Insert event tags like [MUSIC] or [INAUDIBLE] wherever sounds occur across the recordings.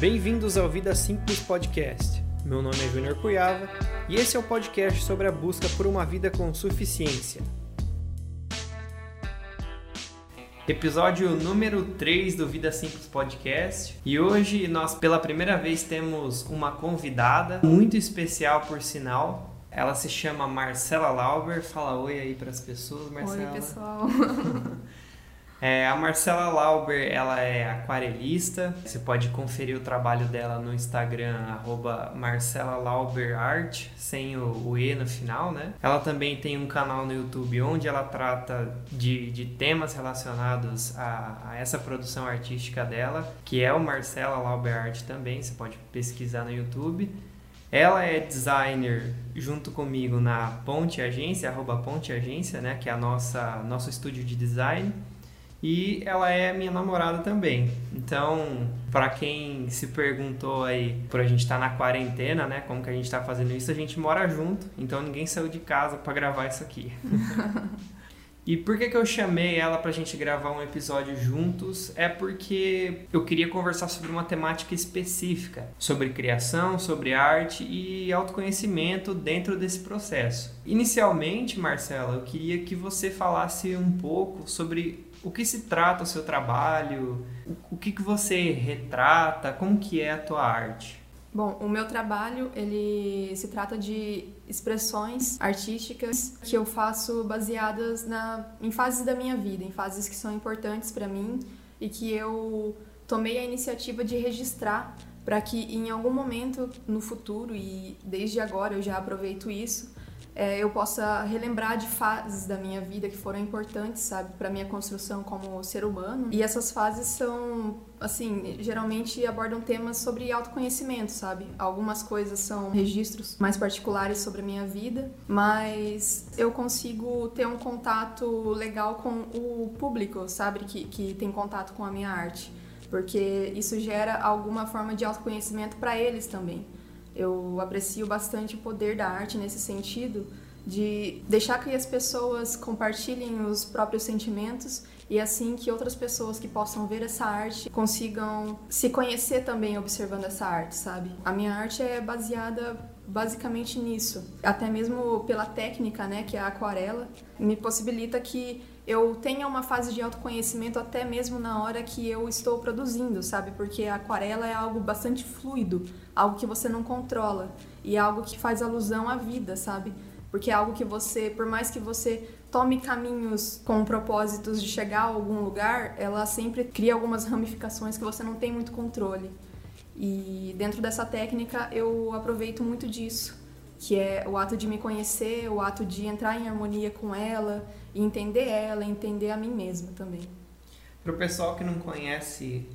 Bem-vindos ao Vida Simples Podcast. Meu nome é Júnior Cuiava e esse é o podcast sobre a busca por uma vida com suficiência. Episódio número 3 do Vida Simples Podcast. E hoje nós pela primeira vez temos uma convidada muito especial por sinal. Ela se chama Marcela Lauber. Fala oi aí para as pessoas, Marcela. Oi, pessoal. [LAUGHS] É, a Marcela Lauber, ela é aquarelista. Você pode conferir o trabalho dela no Instagram, arroba Marcela sem o, o, E no final, né? Ela também tem um canal no YouTube onde ela trata de, de temas relacionados a, a essa produção artística dela, que é o Marcela Lauber Art também, você pode pesquisar no YouTube. Ela é designer junto comigo na Ponte Agência, arroba Ponte Agência, né? Que é a nossa nosso estúdio de design e ela é minha namorada também. Então, para quem se perguntou aí, por a gente estar tá na quarentena, né, como que a gente está fazendo isso, a gente mora junto, então ninguém saiu de casa para gravar isso aqui. [LAUGHS] E por que, que eu chamei ela pra gente gravar um episódio juntos? É porque eu queria conversar sobre uma temática específica, sobre criação, sobre arte e autoconhecimento dentro desse processo. Inicialmente, Marcela, eu queria que você falasse um pouco sobre o que se trata o seu trabalho, o que, que você retrata, como que é a tua arte? Bom, o meu trabalho, ele se trata de expressões artísticas que eu faço baseadas na, em fases da minha vida, em fases que são importantes para mim e que eu tomei a iniciativa de registrar para que em algum momento no futuro e desde agora eu já aproveito isso, é, eu possa relembrar de fases da minha vida que foram importantes, sabe, para minha construção como ser humano. E essas fases são, assim, geralmente abordam temas sobre autoconhecimento, sabe? Algumas coisas são registros mais particulares sobre a minha vida, mas eu consigo ter um contato legal com o público, sabe, que, que tem contato com a minha arte, porque isso gera alguma forma de autoconhecimento para eles também. Eu aprecio bastante o poder da arte nesse sentido, de deixar que as pessoas compartilhem os próprios sentimentos e assim que outras pessoas que possam ver essa arte consigam se conhecer também observando essa arte, sabe? A minha arte é baseada basicamente nisso. Até mesmo pela técnica, né, que é a aquarela, me possibilita que eu tenha uma fase de autoconhecimento até mesmo na hora que eu estou produzindo, sabe? Porque a aquarela é algo bastante fluido, algo que você não controla e algo que faz alusão à vida, sabe? Porque é algo que você, por mais que você tome caminhos com propósitos de chegar a algum lugar, ela sempre cria algumas ramificações que você não tem muito controle. E dentro dessa técnica eu aproveito muito disso, que é o ato de me conhecer, o ato de entrar em harmonia com ela, entender ela, entender a mim mesma também. Para o pessoal que não conhece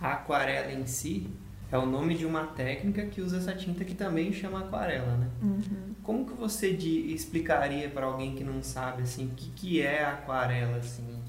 a aquarela em si, é o nome de uma técnica que usa essa tinta que também chama aquarela, né? Uhum. Como que você explicaria para alguém que não sabe assim, o que, que é aquarela assim?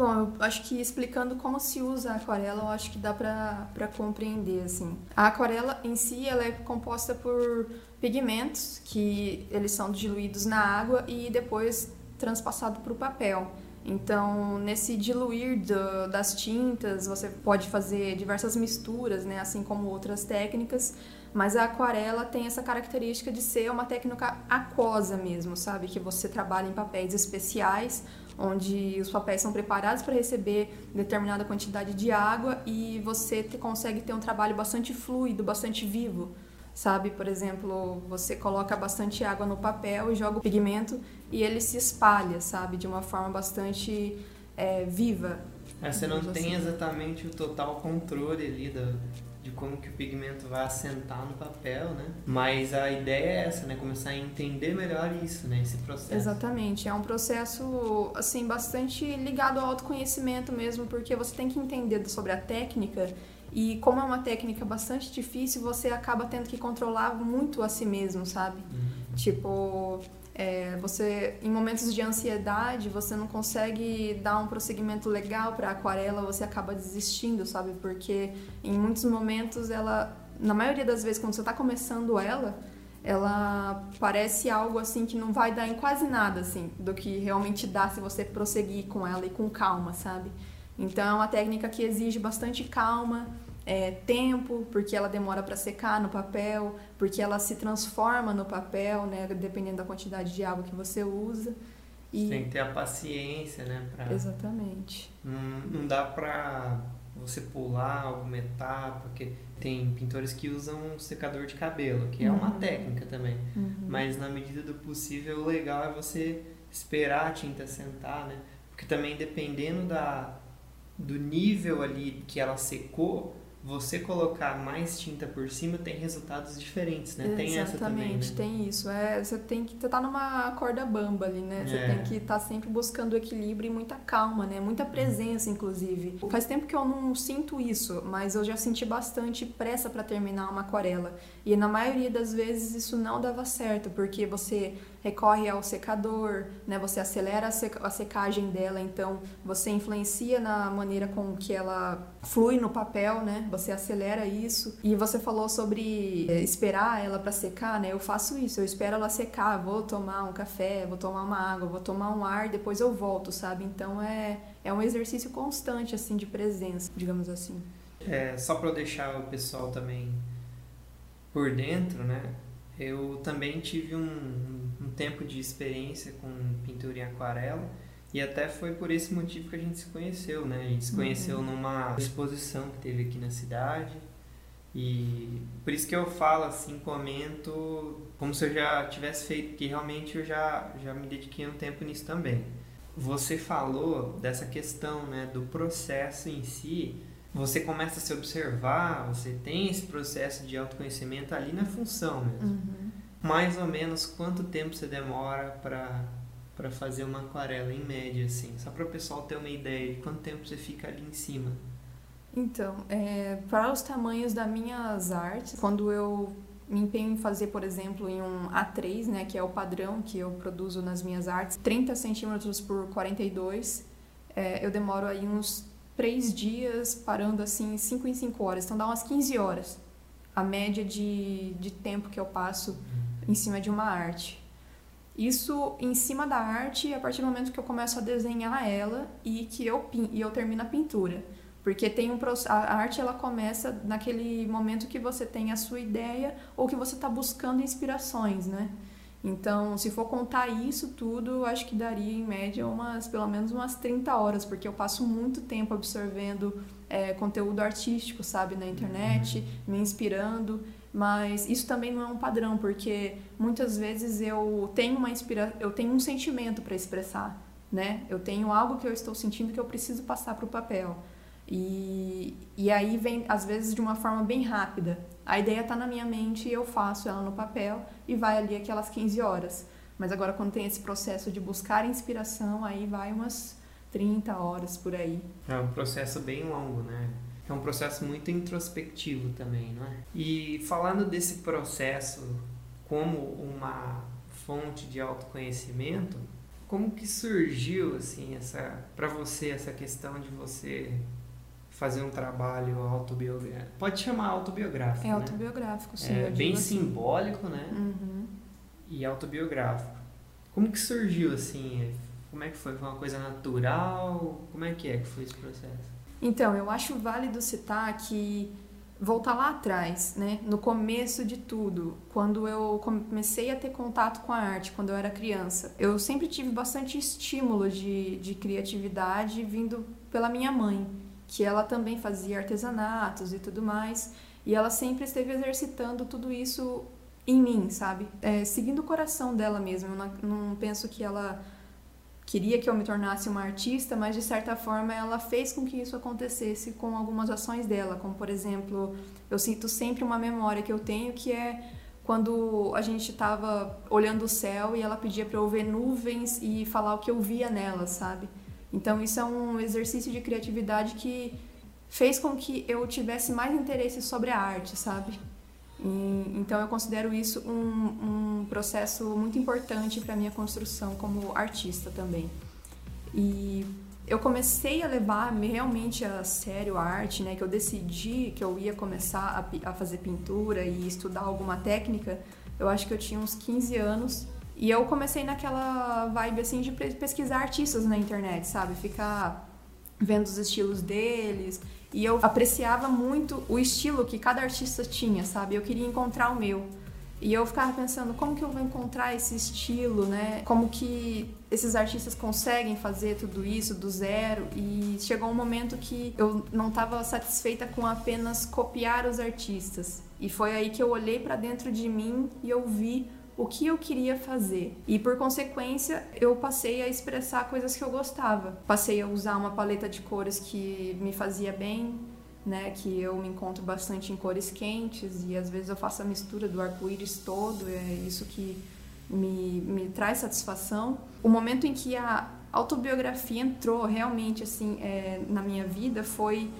Bom, eu acho que explicando como se usa a aquarela, eu acho que dá para compreender, assim. A aquarela em si, ela é composta por pigmentos, que eles são diluídos na água e depois transpassado para o papel. Então, nesse diluir do, das tintas, você pode fazer diversas misturas, né, assim como outras técnicas, mas a aquarela tem essa característica de ser uma técnica aquosa mesmo, sabe? Que você trabalha em papéis especiais, onde os papéis são preparados para receber determinada quantidade de água e você te, consegue ter um trabalho bastante fluido, bastante vivo sabe? Por exemplo, você coloca bastante água no papel e joga o pigmento e ele se espalha, sabe? De uma forma bastante é, viva. É, você não tem assim. exatamente o total controle ali do, de como que o pigmento vai assentar no papel, né? Mas a ideia é essa, né? Começar a entender melhor isso, né? Esse processo. Exatamente. É um processo, assim, bastante ligado ao autoconhecimento mesmo, porque você tem que entender sobre a técnica e como é uma técnica bastante difícil, você acaba tendo que controlar muito a si mesmo, sabe? Uhum. Tipo, é, você em momentos de ansiedade, você não consegue dar um prosseguimento legal para a aquarela, você acaba desistindo, sabe? Porque em muitos momentos ela, na maioria das vezes quando você está começando ela, ela parece algo assim que não vai dar em quase nada assim do que realmente dá se você prosseguir com ela e com calma, sabe? Então é uma técnica que exige bastante calma, é, tempo, porque ela demora para secar no papel, porque ela se transforma no papel, né, dependendo da quantidade de água que você usa. E... Tem que ter a paciência, né? Pra... Exatamente. Não, não dá pra você pular alguma etapa, porque tem pintores que usam um secador de cabelo, que é uma uhum. técnica também. Uhum. Mas na medida do possível, o legal é você esperar a tinta sentar, né? Porque também dependendo da, do nível ali que ela secou, você colocar mais tinta por cima tem resultados diferentes, né? Tem essa também, né? tem isso. É, você tem que estar tá numa corda bamba ali, né? Você é. tem que estar tá sempre buscando equilíbrio e muita calma, né? Muita presença, inclusive. Faz tempo que eu não sinto isso, mas eu já senti bastante pressa para terminar uma aquarela. E na maioria das vezes isso não dava certo, porque você recorre ao secador, né? Você acelera a secagem dela, então você influencia na maneira com que ela flui no papel, né? Você acelera isso. E você falou sobre é, esperar ela para secar, né? Eu faço isso, eu espero ela secar, vou tomar um café, vou tomar uma água, vou tomar um ar, depois eu volto, sabe? Então é é um exercício constante assim de presença, digamos assim. É, só para deixar o pessoal também por dentro, né? Eu também tive um, um tempo de experiência com pintura em aquarela e até foi por esse motivo que a gente se conheceu, né? A gente se conheceu uhum. numa exposição que teve aqui na cidade e por isso que eu falo assim, comento como se eu já tivesse feito, que realmente eu já, já me dediquei um tempo nisso também. Você falou dessa questão, né, do processo em si, você começa a se observar, você tem esse processo de autoconhecimento ali na função mesmo. Uhum. Mais ou menos quanto tempo você demora para para fazer uma aquarela em média assim, só para o pessoal ter uma ideia de quanto tempo você fica ali em cima. Então, é, para os tamanhos das minhas artes, quando eu me empenho em fazer, por exemplo, em um A3, né, que é o padrão que eu produzo nas minhas artes, 30 centímetros por 42, é, eu demoro aí uns três dias parando assim, 5 em 5 horas. Então dá umas 15 horas a média de, de tempo que eu passo em cima de uma arte. Isso em cima da arte a partir do momento que eu começo a desenhar ela e que eu, e eu termino a pintura. Porque tem um a arte ela começa naquele momento que você tem a sua ideia ou que você está buscando inspirações, né? Então, se for contar isso tudo, acho que daria em média umas, pelo menos umas 30 horas, porque eu passo muito tempo absorvendo é, conteúdo artístico, sabe, na internet, uhum. me inspirando. Mas isso também não é um padrão, porque muitas vezes eu tenho uma inspira eu tenho um sentimento para expressar, né? Eu tenho algo que eu estou sentindo que eu preciso passar para o papel. E, e aí vem, às vezes, de uma forma bem rápida. A ideia está na minha mente e eu faço ela no papel e vai ali aquelas 15 horas. Mas agora, quando tem esse processo de buscar inspiração, aí vai umas 30 horas por aí. É um processo bem longo, né? É um processo muito introspectivo também, não é? E falando desse processo como uma fonte de autoconhecimento, como que surgiu assim essa para você essa questão de você fazer um trabalho autobiográfico. Pode chamar autobiográfico. É né? autobiográfico, sim. É bem assim. simbólico, né? Uhum. E autobiográfico. Como que surgiu assim? Como é que foi? Foi uma coisa natural? Como é que é que foi esse processo? Então, eu acho válido citar que voltar lá atrás, né, no começo de tudo, quando eu comecei a ter contato com a arte, quando eu era criança, eu sempre tive bastante estímulo de, de criatividade vindo pela minha mãe que ela também fazia artesanatos e tudo mais, e ela sempre esteve exercitando tudo isso em mim, sabe? É, seguindo o coração dela mesmo. Eu não, não penso que ela queria que eu me tornasse uma artista, mas de certa forma ela fez com que isso acontecesse com algumas ações dela, como por exemplo, eu sinto sempre uma memória que eu tenho que é quando a gente estava olhando o céu e ela pedia para eu ver nuvens e falar o que eu via nelas, sabe? Então isso é um exercício de criatividade que fez com que eu tivesse mais interesse sobre a arte, sabe? E, então eu considero isso um, um processo muito importante para minha construção como artista também. E eu comecei a levar realmente a sério a arte, né? Que eu decidi que eu ia começar a, a fazer pintura e estudar alguma técnica. Eu acho que eu tinha uns 15 anos e eu comecei naquela vibe assim de pesquisar artistas na internet, sabe? Ficar vendo os estilos deles. E eu apreciava muito o estilo que cada artista tinha, sabe? Eu queria encontrar o meu. E eu ficava pensando, como que eu vou encontrar esse estilo, né? Como que esses artistas conseguem fazer tudo isso do zero? E chegou um momento que eu não estava satisfeita com apenas copiar os artistas. E foi aí que eu olhei para dentro de mim e eu vi o que eu queria fazer. E por consequência, eu passei a expressar coisas que eu gostava. Passei a usar uma paleta de cores que me fazia bem, né, que eu me encontro bastante em cores quentes e às vezes eu faço a mistura do arco-íris todo, é isso que me, me traz satisfação. O momento em que a autobiografia entrou realmente assim é, na minha vida foi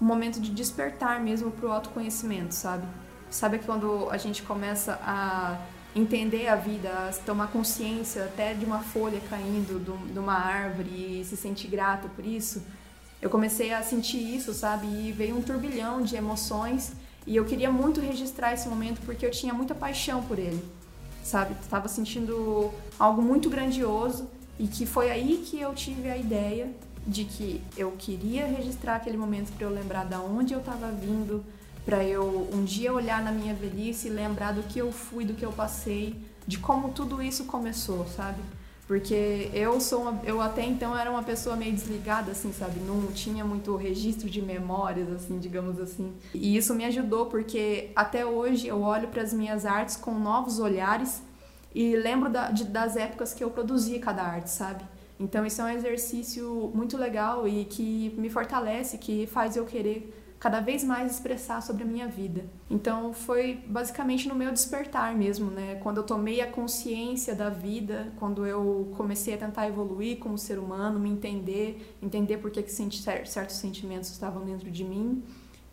um momento de despertar mesmo para o autoconhecimento, sabe? Sabe quando a gente começa a entender a vida, tomar consciência até de uma folha caindo de uma árvore e se sentir grato por isso. Eu comecei a sentir isso, sabe? E veio um turbilhão de emoções e eu queria muito registrar esse momento porque eu tinha muita paixão por ele, sabe? Estava sentindo algo muito grandioso e que foi aí que eu tive a ideia de que eu queria registrar aquele momento para eu lembrar da onde eu estava vindo, para eu um dia olhar na minha velhice e lembrar do que eu fui, do que eu passei, de como tudo isso começou, sabe? Porque eu sou uma, eu até então era uma pessoa meio desligada assim, sabe? Não tinha muito registro de memórias assim, digamos assim. E isso me ajudou porque até hoje eu olho para as minhas artes com novos olhares e lembro da, de, das épocas que eu produzia cada arte, sabe? Então isso é um exercício muito legal e que me fortalece, que faz eu querer cada vez mais expressar sobre a minha vida. Então foi basicamente no meu despertar mesmo, né? Quando eu tomei a consciência da vida, quando eu comecei a tentar evoluir como ser humano, me entender, entender por que, que certos sentimentos estavam dentro de mim,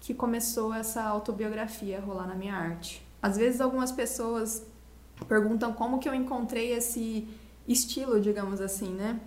que começou essa autobiografia a rolar na minha arte. Às vezes algumas pessoas perguntam como que eu encontrei esse estilo, digamos assim, né?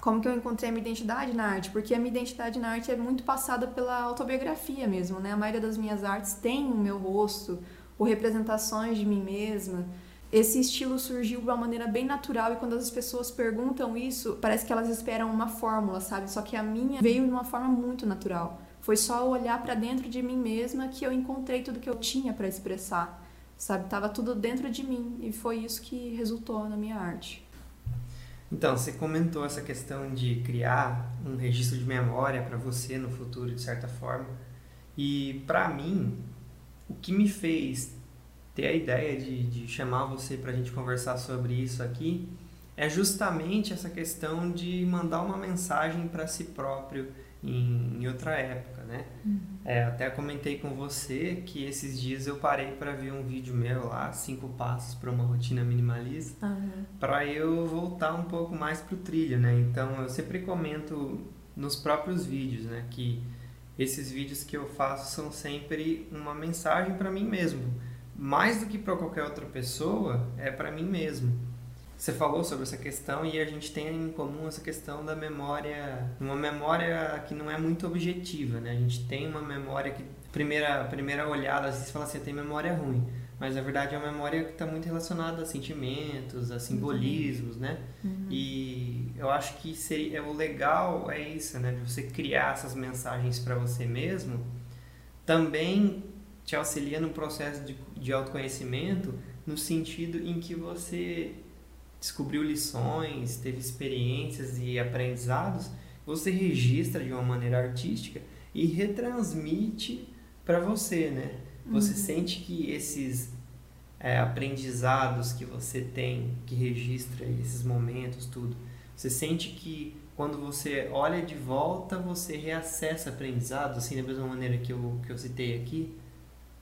Como que eu encontrei a minha identidade na arte, porque a minha identidade na arte é muito passada pela autobiografia mesmo, né? A maioria das minhas artes tem o meu rosto, ou representações de mim mesma. Esse estilo surgiu de uma maneira bem natural e quando as pessoas perguntam isso, parece que elas esperam uma fórmula, sabe? Só que a minha veio de uma forma muito natural. Foi só olhar para dentro de mim mesma que eu encontrei tudo que eu tinha para expressar, sabe? Tava tudo dentro de mim e foi isso que resultou na minha arte. Então, você comentou essa questão de criar um registro de memória para você no futuro, de certa forma. E para mim, o que me fez ter a ideia de, de chamar você para a gente conversar sobre isso aqui é justamente essa questão de mandar uma mensagem para si próprio em, em outra época, né? Uhum. É, até comentei com você que esses dias eu parei para ver um vídeo meu lá, cinco passos para uma rotina minimalista, uhum. para eu voltar um pouco mais pro trilho, né? Então eu sempre comento nos próprios vídeos, né, que esses vídeos que eu faço são sempre uma mensagem para mim mesmo, mais do que para qualquer outra pessoa, é para mim mesmo. Você falou sobre essa questão e a gente tem em comum essa questão da memória, uma memória que não é muito objetiva, né? A gente tem uma memória que, primeira, primeira olhada, às vezes fala assim, tem memória ruim, mas na verdade é uma memória que está muito relacionada a sentimentos, a simbolismos, né? Uhum. E eu acho que seria, o legal é isso, né? De você criar essas mensagens para você mesmo, também te auxilia no processo de, de autoconhecimento, no sentido em que você descobriu lições, teve experiências e aprendizados, você registra de uma maneira artística e retransmite para você, né? Você uhum. sente que esses é, aprendizados que você tem, que registra esses momentos, tudo, você sente que quando você olha de volta, você reacessa aprendizados, assim, da mesma maneira que eu, que eu citei aqui?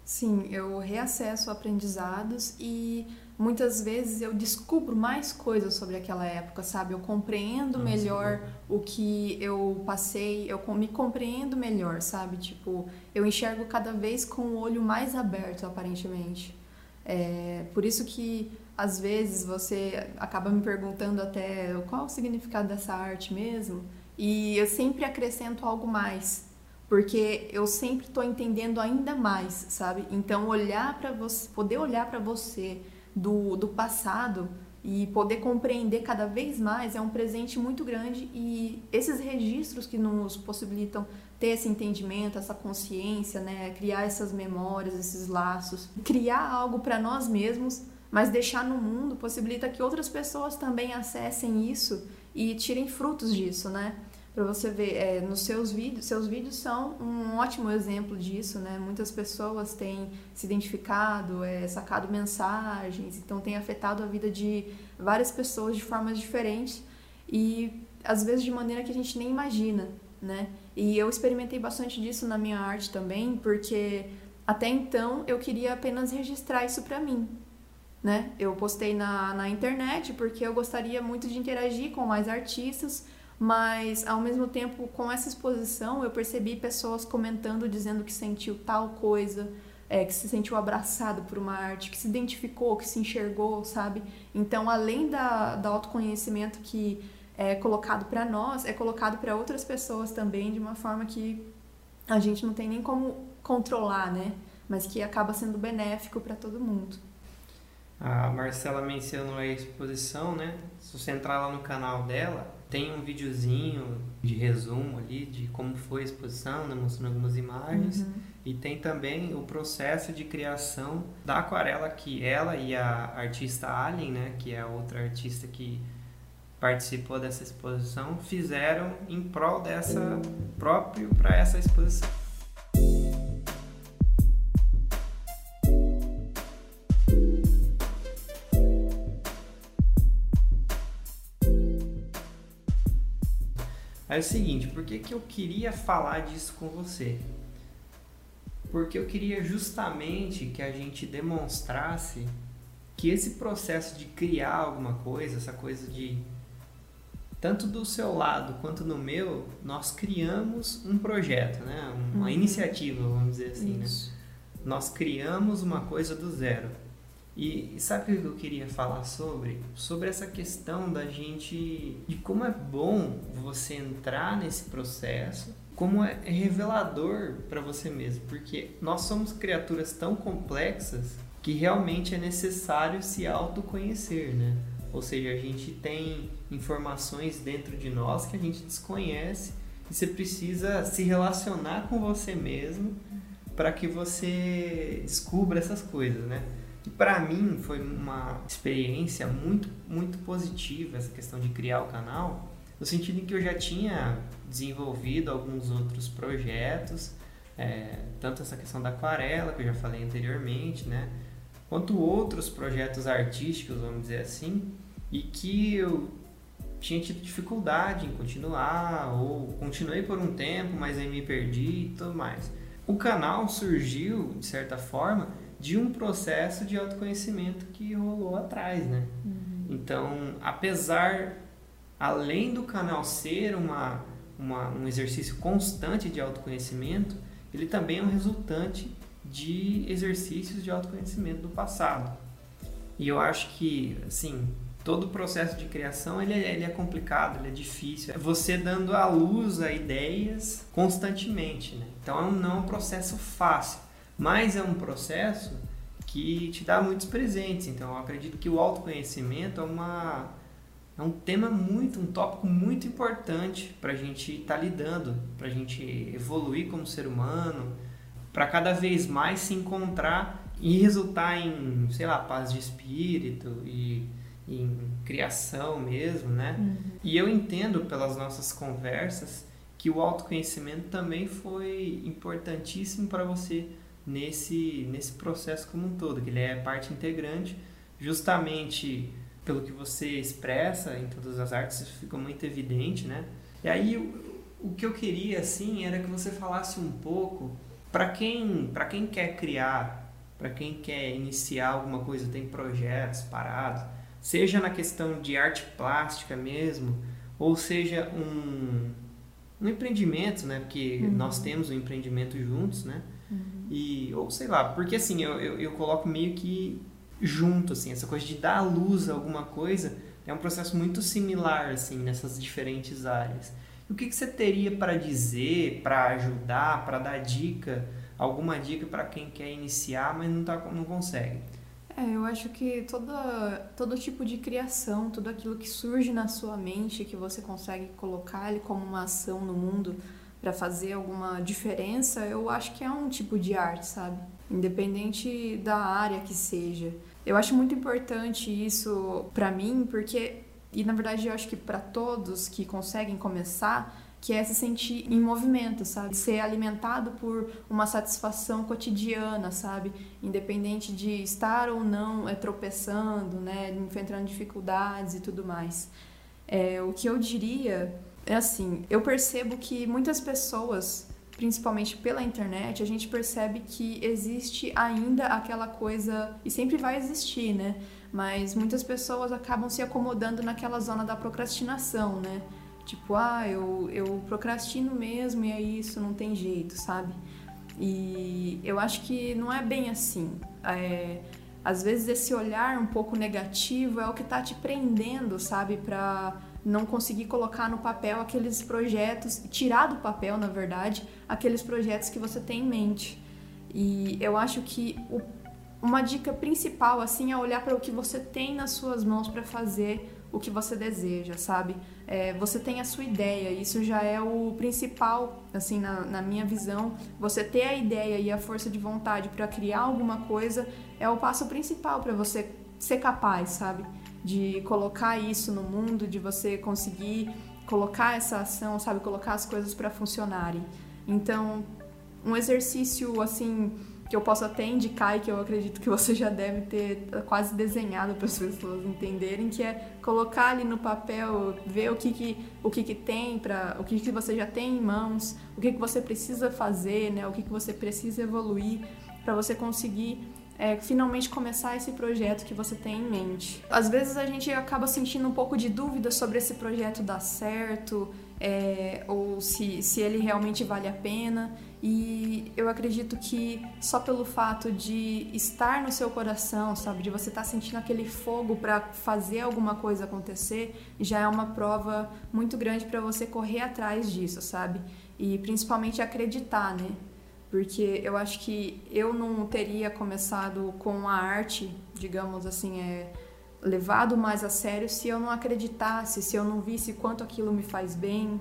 Sim, eu reacesso aprendizados e muitas vezes eu descubro mais coisas sobre aquela época, sabe? Eu compreendo Nossa, melhor o que eu passei, eu me compreendo melhor, sabe? Tipo, eu enxergo cada vez com o olho mais aberto, aparentemente. É, por isso que às vezes você acaba me perguntando até qual o significado dessa arte mesmo, e eu sempre acrescento algo mais, porque eu sempre estou entendendo ainda mais, sabe? Então olhar para você, poder olhar para você do, do passado E poder compreender cada vez mais é um presente muito grande e esses registros que nos possibilitam ter esse entendimento, essa consciência, né, criar essas memórias, esses laços, criar algo para nós mesmos, mas deixar no mundo possibilita que outras pessoas também acessem isso e tirem frutos disso, né? Para você ver, é, nos seus vídeos, seus vídeos são um ótimo exemplo disso, né? Muitas pessoas têm se identificado, é, sacado mensagens, então tem afetado a vida de várias pessoas de formas diferentes e às vezes de maneira que a gente nem imagina, né? E eu experimentei bastante disso na minha arte também, porque até então eu queria apenas registrar isso para mim, né? Eu postei na, na internet porque eu gostaria muito de interagir com mais artistas mas ao mesmo tempo com essa exposição eu percebi pessoas comentando dizendo que sentiu tal coisa é, que se sentiu abraçado por uma arte que se identificou que se enxergou sabe? Então além da, do autoconhecimento que é colocado para nós é colocado para outras pessoas também de uma forma que a gente não tem nem como controlar né? Mas que acaba sendo benéfico para todo mundo. A Marcela mencionou a exposição né? Se você entrar lá no canal dela tem um videozinho de resumo ali de como foi a exposição, né, mostrando algumas imagens. Uhum. E tem também o processo de criação da aquarela que ela e a artista Alien, né, que é a outra artista que participou dessa exposição, fizeram em prol dessa próprio para essa exposição. Aí é o seguinte, por que, que eu queria falar disso com você? Porque eu queria justamente que a gente demonstrasse que esse processo de criar alguma coisa, essa coisa de tanto do seu lado quanto no meu, nós criamos um projeto, né? Uma uhum. iniciativa, vamos dizer assim, né? Isso. né? Nós criamos uma coisa do zero. E sabe o que eu queria falar sobre? Sobre essa questão da gente. de como é bom você entrar nesse processo, como é revelador para você mesmo, porque nós somos criaturas tão complexas que realmente é necessário se autoconhecer, né? Ou seja, a gente tem informações dentro de nós que a gente desconhece e você precisa se relacionar com você mesmo para que você descubra essas coisas, né? E para mim foi uma experiência muito, muito positiva essa questão de criar o canal, no sentido em que eu já tinha desenvolvido alguns outros projetos, é, tanto essa questão da aquarela, que eu já falei anteriormente, né? Quanto outros projetos artísticos, vamos dizer assim, e que eu tinha tido dificuldade em continuar, ou continuei por um tempo, mas aí me perdi e tudo mais. O canal surgiu, de certa forma, de um processo de autoconhecimento que rolou atrás, né? Uhum. Então, apesar, além do canal ser uma, uma, um exercício constante de autoconhecimento, ele também é um resultante de exercícios de autoconhecimento do passado. E eu acho que, assim, todo o processo de criação ele é, ele é complicado, ele é difícil. É você dando à luz a ideias constantemente, né? Então não é um processo fácil. Mas é um processo que te dá muitos presentes. Então, eu acredito que o autoconhecimento é, uma, é um tema muito, um tópico muito importante para a gente estar tá lidando, para a gente evoluir como ser humano, para cada vez mais se encontrar e resultar em, sei lá, paz de espírito e em criação mesmo, né? Uhum. E eu entendo pelas nossas conversas que o autoconhecimento também foi importantíssimo para você nesse, nesse processo como um todo, que ele é parte integrante, justamente pelo que você expressa em todas as artes, isso fica muito evidente, né? E aí o, o que eu queria assim era que você falasse um pouco para quem, para quem quer criar, para quem quer iniciar alguma coisa, tem projetos parados, seja na questão de arte plástica mesmo, ou seja um, um empreendimento, né? Porque uhum. nós temos um empreendimento juntos, né? E, ou sei lá, porque assim, eu, eu, eu, coloco meio que junto, assim, essa coisa de dar luz a alguma coisa é um processo muito similar, assim, nessas diferentes áreas. o que, que você teria para dizer, para ajudar, para dar dica, alguma dica para quem quer iniciar, mas não, tá, não consegue? É, eu acho que toda, todo tipo de criação, tudo aquilo que surge na sua mente, que você consegue colocar ele como uma ação no mundo para fazer alguma diferença, eu acho que é um tipo de arte, sabe? Independente da área que seja. Eu acho muito importante isso para mim, porque e na verdade eu acho que para todos que conseguem começar, que é se sentir em movimento, sabe? Ser alimentado por uma satisfação cotidiana, sabe? Independente de estar ou não é, tropeçando, né? Enfrentando dificuldades e tudo mais. É, o que eu diria é assim: eu percebo que muitas pessoas, principalmente pela internet, a gente percebe que existe ainda aquela coisa, e sempre vai existir, né? Mas muitas pessoas acabam se acomodando naquela zona da procrastinação, né? Tipo, ah, eu, eu procrastino mesmo e é isso, não tem jeito, sabe? E eu acho que não é bem assim. É, às vezes esse olhar um pouco negativo é o que tá te prendendo, sabe? Pra não conseguir colocar no papel aqueles projetos, tirar do papel, na verdade, aqueles projetos que você tem em mente. E eu acho que o, uma dica principal assim é olhar para o que você tem nas suas mãos para fazer o que você deseja, sabe? É, você tem a sua ideia, isso já é o principal, assim, na, na minha visão. Você ter a ideia e a força de vontade para criar alguma coisa é o passo principal para você ser capaz, sabe? De colocar isso no mundo, de você conseguir colocar essa ação, sabe? Colocar as coisas para funcionarem. Então, um exercício, assim, que eu posso até indicar e que eu acredito que você já deve ter quase desenhado para as pessoas entenderem, que é colocar ali no papel, ver o que, que, o que, que tem para o que, que você já tem em mãos, o que, que você precisa fazer, né, o que, que você precisa evoluir para você conseguir é, finalmente começar esse projeto que você tem em mente. Às vezes a gente acaba sentindo um pouco de dúvida sobre esse projeto dar certo, é, ou se, se ele realmente vale a pena. E eu acredito que só pelo fato de estar no seu coração, sabe, de você estar tá sentindo aquele fogo para fazer alguma coisa acontecer, já é uma prova muito grande para você correr atrás disso, sabe? E principalmente acreditar, né? Porque eu acho que eu não teria começado com a arte, digamos assim, é, levado mais a sério se eu não acreditasse, se eu não visse quanto aquilo me faz bem,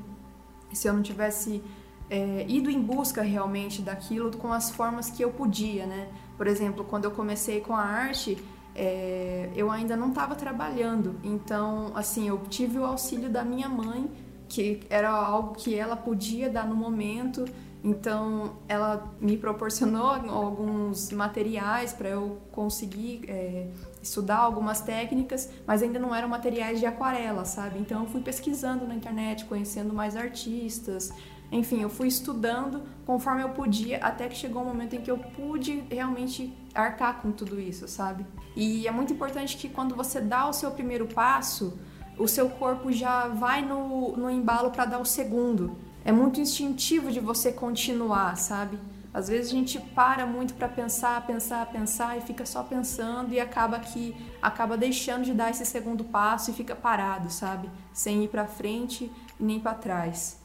se eu não tivesse é, ido em busca realmente daquilo com as formas que eu podia, né? Por exemplo, quando eu comecei com a arte, é, eu ainda não estava trabalhando, então, assim, eu tive o auxílio da minha mãe, que era algo que ela podia dar no momento, então ela me proporcionou alguns materiais para eu conseguir é, estudar algumas técnicas, mas ainda não eram materiais de aquarela, sabe? Então eu fui pesquisando na internet, conhecendo mais artistas, enfim, eu fui estudando conforme eu podia, até que chegou um momento em que eu pude realmente arcar com tudo isso, sabe? E é muito importante que quando você dá o seu primeiro passo, o seu corpo já vai no, no embalo para dar o segundo. É muito instintivo de você continuar, sabe? Às vezes a gente para muito para pensar, pensar, pensar e fica só pensando e acaba que acaba deixando de dar esse segundo passo e fica parado, sabe? Sem ir para frente nem para trás.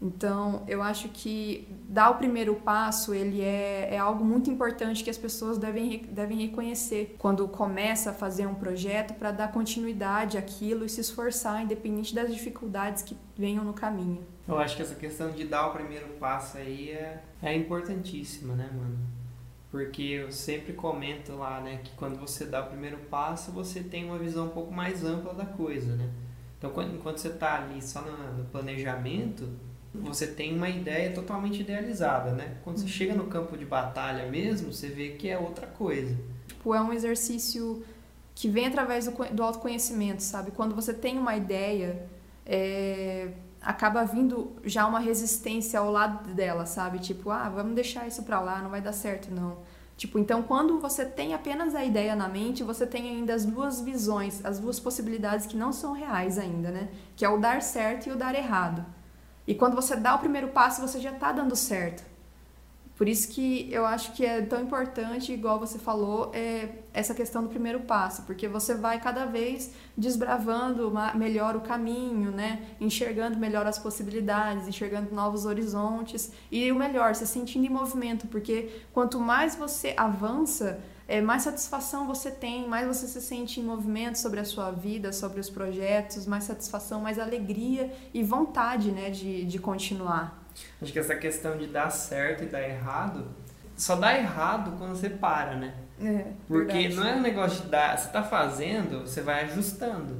Então, eu acho que dar o primeiro passo, ele é, é algo muito importante que as pessoas devem, devem reconhecer quando começa a fazer um projeto para dar continuidade àquilo e se esforçar, independente das dificuldades que venham no caminho. Eu acho que essa questão de dar o primeiro passo aí é, é importantíssima, né, mano? Porque eu sempre comento lá, né, que quando você dá o primeiro passo, você tem uma visão um pouco mais ampla da coisa, né? Então, quando, enquanto você está ali só no, no planejamento, você tem uma ideia totalmente idealizada, né? Quando você chega no campo de batalha mesmo, você vê que é outra coisa. Tipo, é um exercício que vem através do, do autoconhecimento, sabe? Quando você tem uma ideia, é, acaba vindo já uma resistência ao lado dela, sabe? Tipo, ah, vamos deixar isso pra lá, não vai dar certo, não. Tipo, então quando você tem apenas a ideia na mente, você tem ainda as duas visões, as duas possibilidades que não são reais ainda, né? Que é o dar certo e o dar errado. E quando você dá o primeiro passo, você já está dando certo. Por isso que eu acho que é tão importante, igual você falou, é essa questão do primeiro passo, porque você vai cada vez desbravando melhor o caminho, né? Enxergando melhor as possibilidades, enxergando novos horizontes e o melhor, se sentindo em movimento, porque quanto mais você avança, é, mais satisfação você tem, mais você se sente em movimento sobre a sua vida, sobre os projetos, mais satisfação, mais alegria e vontade, né, de, de continuar. Acho que essa questão de dar certo e dar errado, só dá errado quando você para, né? É, Porque verdade. não é um negócio de dar, você tá fazendo, você vai ajustando.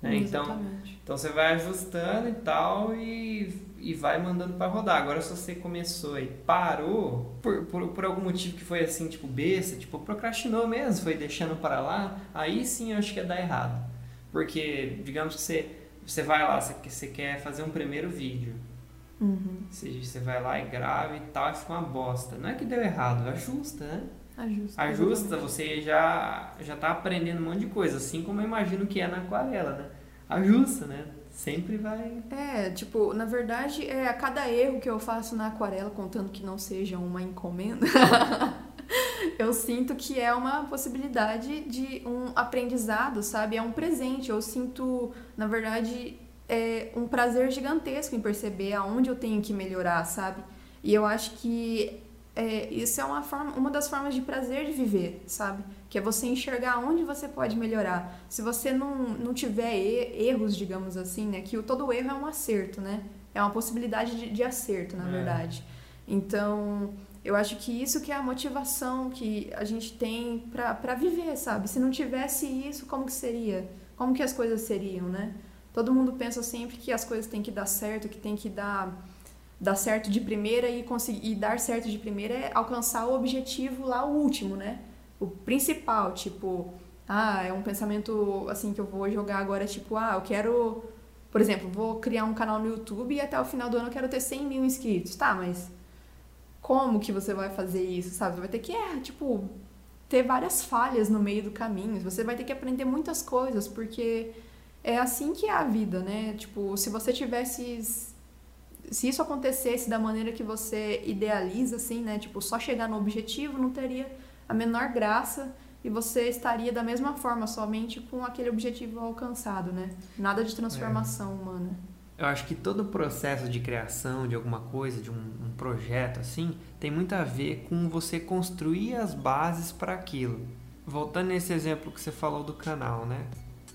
Né? Então, então você vai ajustando e tal e, e vai mandando para rodar. Agora se você começou e parou, por, por, por algum motivo que foi assim, tipo besta, tipo procrastinou mesmo, foi deixando para lá, aí sim eu acho que é dar errado. Porque, digamos que você, você vai lá, você, você quer fazer um primeiro vídeo. Uhum. Você, você vai lá e grava e tal, e fica uma bosta. Não é que deu errado, ajusta, né? Ajusta. Ajusta, você já, já tá aprendendo um monte de coisa, assim como eu imagino que é na aquarela, né? Ajusta, né? Sempre vai. É, tipo, na verdade, é a cada erro que eu faço na aquarela, contando que não seja uma encomenda, [LAUGHS] eu sinto que é uma possibilidade de um aprendizado, sabe? É um presente. Eu sinto, na verdade, é um prazer gigantesco em perceber aonde eu tenho que melhorar, sabe? E eu acho que é, isso é uma, forma, uma das formas de prazer de viver, sabe? Que é você enxergar onde você pode melhorar. Se você não, não tiver erros, digamos assim, né? Que o, todo erro é um acerto, né? É uma possibilidade de, de acerto, na É. verdade. Então, eu acho que isso que é a motivação que a gente tem pra viver, sabe? Se não tivesse isso, como que seria? Como que as coisas seriam, né? Todo mundo pensa sempre que as coisas têm que dar certo, que tem que dar dar certo de primeira e conseguir e dar certo de primeira é alcançar o objetivo lá o último, né? O principal, tipo, ah, é um pensamento assim que eu vou jogar agora, tipo, ah, eu quero, por exemplo, vou criar um canal no YouTube e até o final do ano eu quero ter 100 mil inscritos, tá? Mas como que você vai fazer isso, sabe? Você vai ter que, é, tipo, ter várias falhas no meio do caminho. Você vai ter que aprender muitas coisas, porque é assim que é a vida, né? Tipo, se você tivesse se isso acontecesse da maneira que você idealiza, assim, né? Tipo, só chegar no objetivo não teria a menor graça e você estaria da mesma forma, somente com aquele objetivo alcançado, né? Nada de transformação humana. Eu acho que todo o processo de criação de alguma coisa, de um, um projeto assim, tem muito a ver com você construir as bases para aquilo. Voltando nesse exemplo que você falou do canal, né?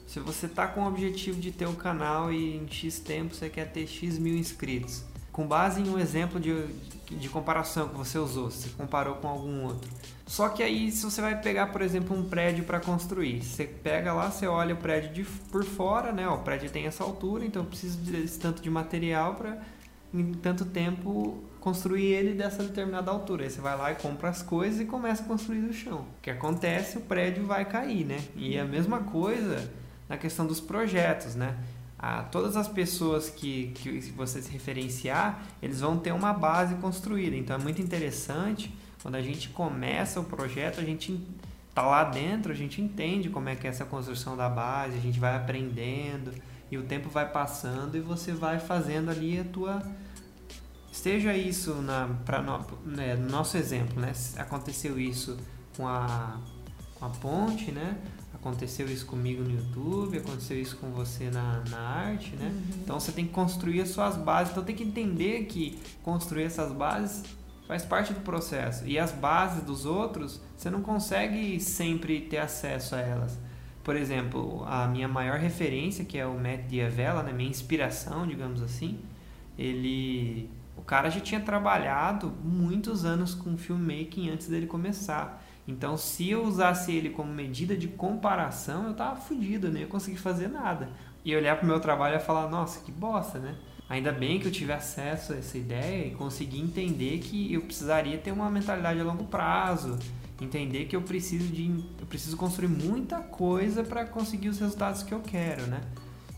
Se você tá com o objetivo de ter um canal e em X tempo você quer ter X mil inscritos, com base em um exemplo de, de comparação que você usou, você comparou com algum outro. Só que aí, se você vai pegar, por exemplo, um prédio para construir, você pega lá, você olha o prédio de, por fora, né? O prédio tem essa altura, então eu preciso desse tanto de material para, em tanto tempo, construir ele dessa determinada altura. Aí você vai lá e compra as coisas e começa a construir do chão. O que acontece, o prédio vai cair, né? E a mesma coisa na questão dos projetos, né? Ah, todas as pessoas que, que você se referenciar, eles vão ter uma base construída. Então é muito interessante quando a gente começa o projeto, a gente tá lá dentro, a gente entende como é que é essa construção da base, a gente vai aprendendo e o tempo vai passando e você vai fazendo ali a tua Esteja isso na, pra, no, né, no nosso exemplo, né? Aconteceu isso com a, com a ponte, né? Aconteceu isso comigo no YouTube, aconteceu isso com você na, na arte, né? Uhum. Então você tem que construir as suas bases. Então tem que entender que construir essas bases faz parte do processo. E as bases dos outros, você não consegue sempre ter acesso a elas. Por exemplo, a minha maior referência, que é o Matt Diavela, né? minha inspiração, digamos assim, ele o cara já tinha trabalhado muitos anos com filmmaking antes dele começar. Então, se eu usasse ele como medida de comparação, eu tava fudido, eu não ia conseguir fazer nada. E olhar pro meu trabalho e falar, nossa, que bosta, né? Ainda bem que eu tive acesso a essa ideia e consegui entender que eu precisaria ter uma mentalidade a longo prazo, entender que eu preciso de eu preciso construir muita coisa para conseguir os resultados que eu quero, né?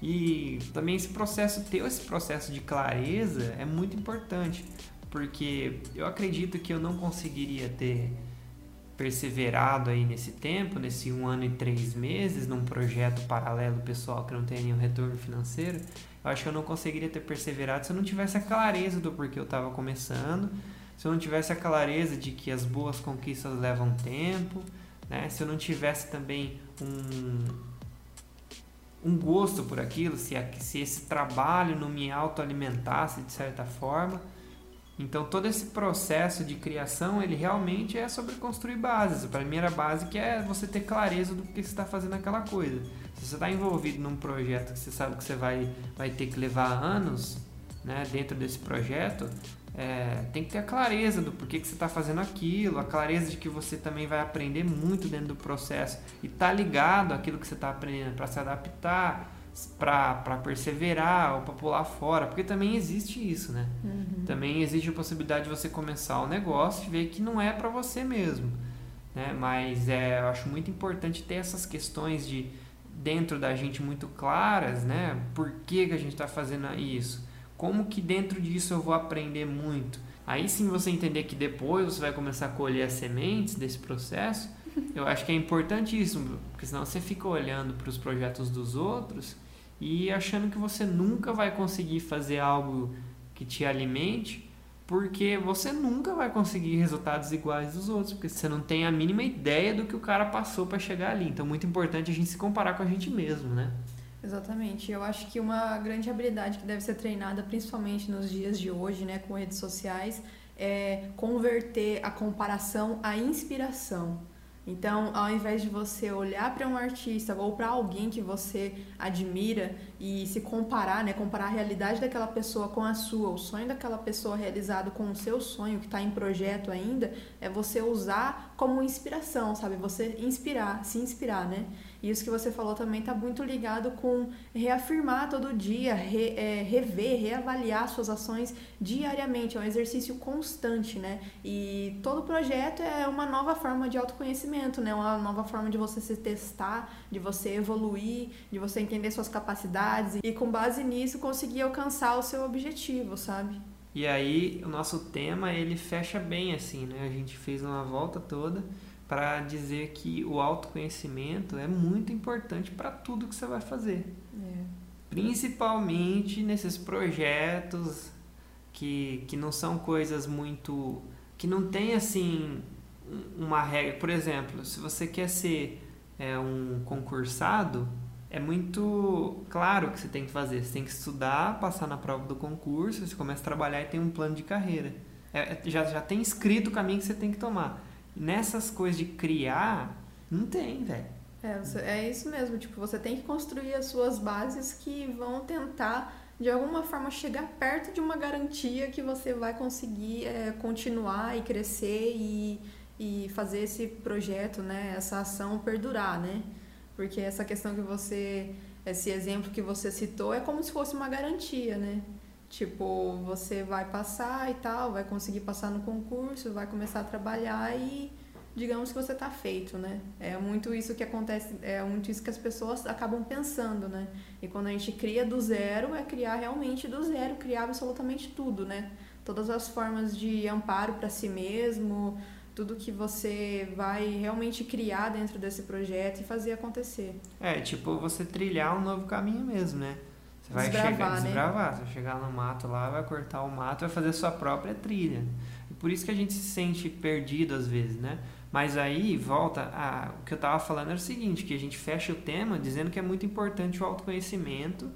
E também esse processo, ter esse processo de clareza é muito importante, porque eu acredito que eu não conseguiria ter perseverado aí nesse tempo, nesse um ano e três meses, num projeto paralelo pessoal que não tem nenhum retorno financeiro. Eu acho que eu não conseguiria ter perseverado se eu não tivesse a clareza do porquê eu estava começando, se eu não tivesse a clareza de que as boas conquistas levam tempo, né? se eu não tivesse também um, um gosto por aquilo, se, se esse trabalho não me autoalimentasse de certa forma. Então todo esse processo de criação, ele realmente é sobre construir bases. A primeira base que é você ter clareza do que você está fazendo aquela coisa. Se você está envolvido num projeto que você sabe que você vai, vai ter que levar anos né, dentro desse projeto, é, tem que ter a clareza do porquê que você está fazendo aquilo, a clareza de que você também vai aprender muito dentro do processo e tá ligado àquilo que você está aprendendo para se adaptar, para perseverar ou para pular fora, porque também existe isso, né? Uhum. Também existe a possibilidade de você começar o negócio e ver que não é para você mesmo, né? Mas é, eu acho muito importante ter essas questões de dentro da gente muito claras, né? Por que, que a gente está fazendo isso? Como que dentro disso eu vou aprender muito? Aí sim você entender que depois você vai começar a colher as sementes desse processo. Eu acho que é importantíssimo, porque senão você fica olhando para os projetos dos outros e achando que você nunca vai conseguir fazer algo que te alimente, porque você nunca vai conseguir resultados iguais dos outros, porque você não tem a mínima ideia do que o cara passou para chegar ali. Então, muito importante a gente se comparar com a gente mesmo, né? Exatamente. Eu acho que uma grande habilidade que deve ser treinada, principalmente nos dias de hoje, né, com redes sociais, é converter a comparação à inspiração. Então, ao invés de você olhar para um artista ou para alguém que você admira e se comparar, né, comparar a realidade daquela pessoa com a sua, o sonho daquela pessoa realizado com o seu sonho que está em projeto ainda, é você usar como inspiração, sabe? Você inspirar, se inspirar, né? E isso que você falou também está muito ligado com reafirmar todo dia, re, é, rever, reavaliar suas ações diariamente. É um exercício constante, né? E todo projeto é uma nova forma de autoconhecimento, né? Uma nova forma de você se testar, de você evoluir, de você entender suas capacidades e com base nisso conseguir alcançar o seu objetivo, sabe? E aí o nosso tema ele fecha bem assim, né? A gente fez uma volta toda para dizer que o autoconhecimento é muito importante para tudo que você vai fazer. É. Principalmente nesses projetos que, que não são coisas muito. que não tem assim uma regra. Por exemplo, se você quer ser é, um concursado, é muito claro que você tem que fazer. Você tem que estudar, passar na prova do concurso, você começa a trabalhar e tem um plano de carreira. É, é já, já tem escrito o caminho que você tem que tomar. Nessas coisas de criar, não tem, velho. É, é isso mesmo, tipo, você tem que construir as suas bases que vão tentar, de alguma forma, chegar perto de uma garantia que você vai conseguir é, continuar e crescer e, e fazer esse projeto, né, essa ação perdurar, né? Porque essa questão que você, esse exemplo que você citou é como se fosse uma garantia, né? Tipo, você vai passar e tal, vai conseguir passar no concurso, vai começar a trabalhar e digamos que você está feito, né? É muito isso que acontece, é muito isso que as pessoas acabam pensando, né? E quando a gente cria do zero, é criar realmente do zero, criar absolutamente tudo, né? Todas as formas de amparo para si mesmo, tudo que você vai realmente criar dentro desse projeto e fazer acontecer. É, tipo, você trilhar um novo caminho mesmo, né? Você vai desbravar, chegar, né? desbravar. Você vai chegar no mato lá, vai cortar o mato, vai fazer sua própria trilha. E por isso que a gente se sente perdido às vezes, né? Mas aí volta a o que eu estava falando era o seguinte, que a gente fecha o tema dizendo que é muito importante o autoconhecimento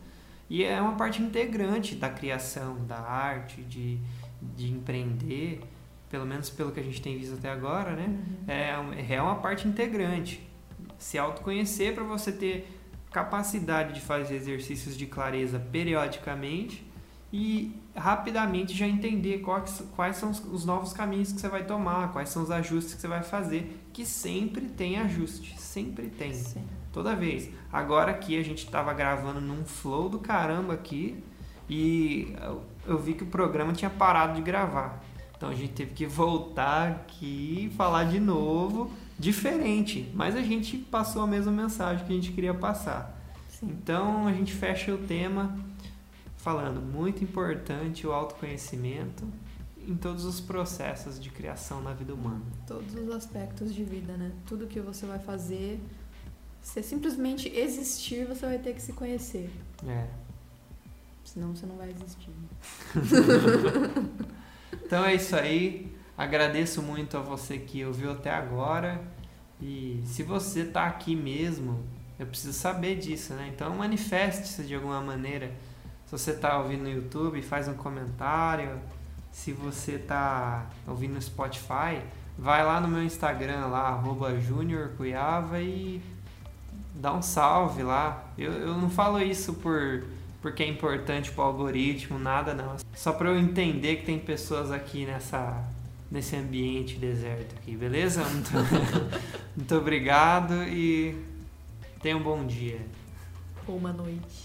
e é uma parte integrante da criação, da arte, de, de empreender, pelo menos pelo que a gente tem visto até agora, né? Uhum. É, é uma parte integrante. Se autoconhecer para você ter capacidade de fazer exercícios de clareza periodicamente e rapidamente já entender quais, quais são os novos caminhos que você vai tomar, quais são os ajustes que você vai fazer, que sempre tem ajuste, sempre tem. Sim. Toda vez. Agora aqui a gente estava gravando num flow do caramba aqui e eu vi que o programa tinha parado de gravar. Então a gente teve que voltar aqui e falar de novo diferente, mas a gente passou a mesma mensagem que a gente queria passar. Sim. Então a gente fecha o tema falando muito importante o autoconhecimento em todos os processos de criação na vida humana. Todos os aspectos de vida, né? Tudo que você vai fazer, se simplesmente existir, você vai ter que se conhecer. É. Senão você não vai existir. [LAUGHS] [LAUGHS] então é isso aí. Agradeço muito a você que ouviu até agora. E se você está aqui mesmo, eu preciso saber disso, né? Então manifeste-se de alguma maneira. Se você está ouvindo no YouTube, faz um comentário. Se você está ouvindo no Spotify, vai lá no meu Instagram, lá, arroba e dá um salve lá. Eu, eu não falo isso por porque é importante para o algoritmo, nada não. Só para eu entender que tem pessoas aqui nessa nesse ambiente deserto aqui, beleza? Muito, [LAUGHS] muito obrigado e tenha um bom dia. Ou uma noite.